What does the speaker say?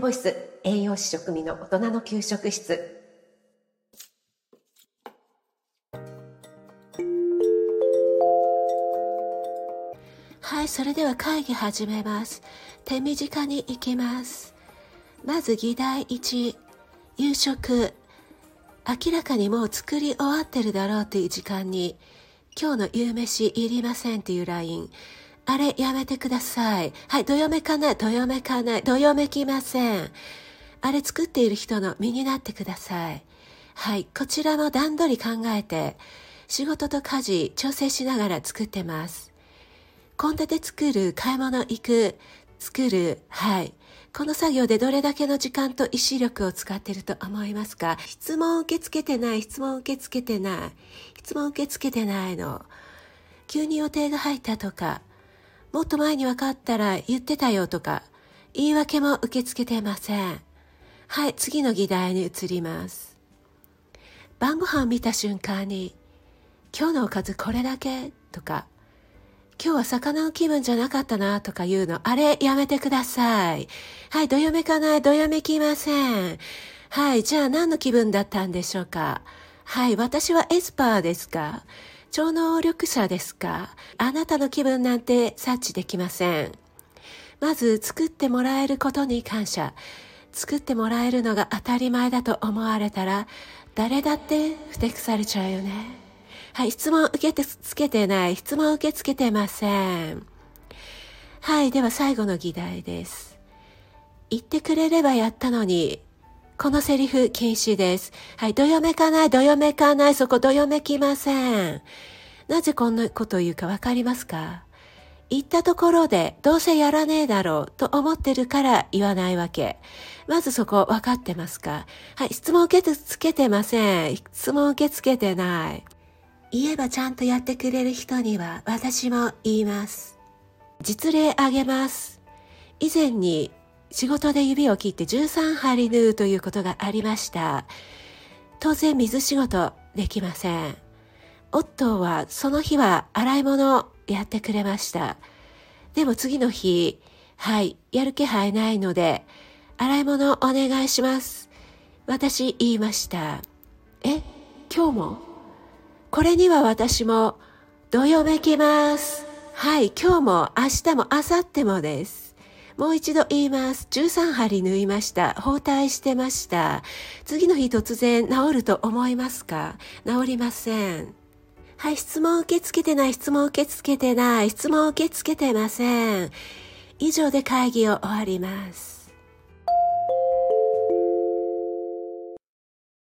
ボイス栄養士食味の大人の給食室はい、それでは会議始めます。手短に行きます。まず議題1、夕食。明らかにもう作り終わってるだろうという時間に、今日の夕飯いりませんっていうライン。あれやめてください。はい、どよめかない、どよめかない、どよめきません。あれ作っている人の身になってください。はい、こちらも段取り考えて、仕事と家事調整しながら作ってます。献立作る、買い物行く、作る、はい。この作業でどれだけの時間と意志力を使っていると思いますか？質問受け付けてない、質問受け付けてない、質問受け付けてないの。急に予定が入ったとか、もっと前に分かったら言ってたよとか、言い訳も受け付けてません。はい、次の議題に移ります。晩ご飯見た瞬間に、今日のおかずこれだけとか、今日は魚の気分じゃなかったなとか言うの、あれやめてください。はい、どよめかない、どよめきません。はい、じゃあ何の気分だったんでしょうかはい、私はエスパーですか超能力者ですか？あなたの気分なんて察知できません。まず作ってもらえることに感謝。作ってもらえるのが当たり前だと思われたら、誰だってふてくされちゃうよね。はい、質問受けてつけてない。質問受け付けてません。はい、では最後の議題です。言ってくれればやったのに、このセリフ禁止です。はい、どよめかない、どよめかない、そこどよめきません。なぜこんなこと言うかわかりますか？言ったところで、どうせやらねえだろうと思ってるから言わないわけ。まずそこ分かってますか？はい、質問受け付けてません。質問受け付けてない。言えばちゃんとやってくれる人には私も言います。実例あげます。以前に仕事で指を切って13針縫うということがありました。当然水仕事できません。夫はその日は洗い物やってくれました。でも次の日、はい、やる気配ないので、洗い物お願いします。私言いました。え、今日も？これには私もどよめきます。はい、今日も明日も明後日もです。もう一度言います。13針縫いました。包帯してました。次の日突然治ると思いますか？治りません。はい、質問受け付けてない、質問受け付けてない、質問受け付けてません。以上で会議を終わります。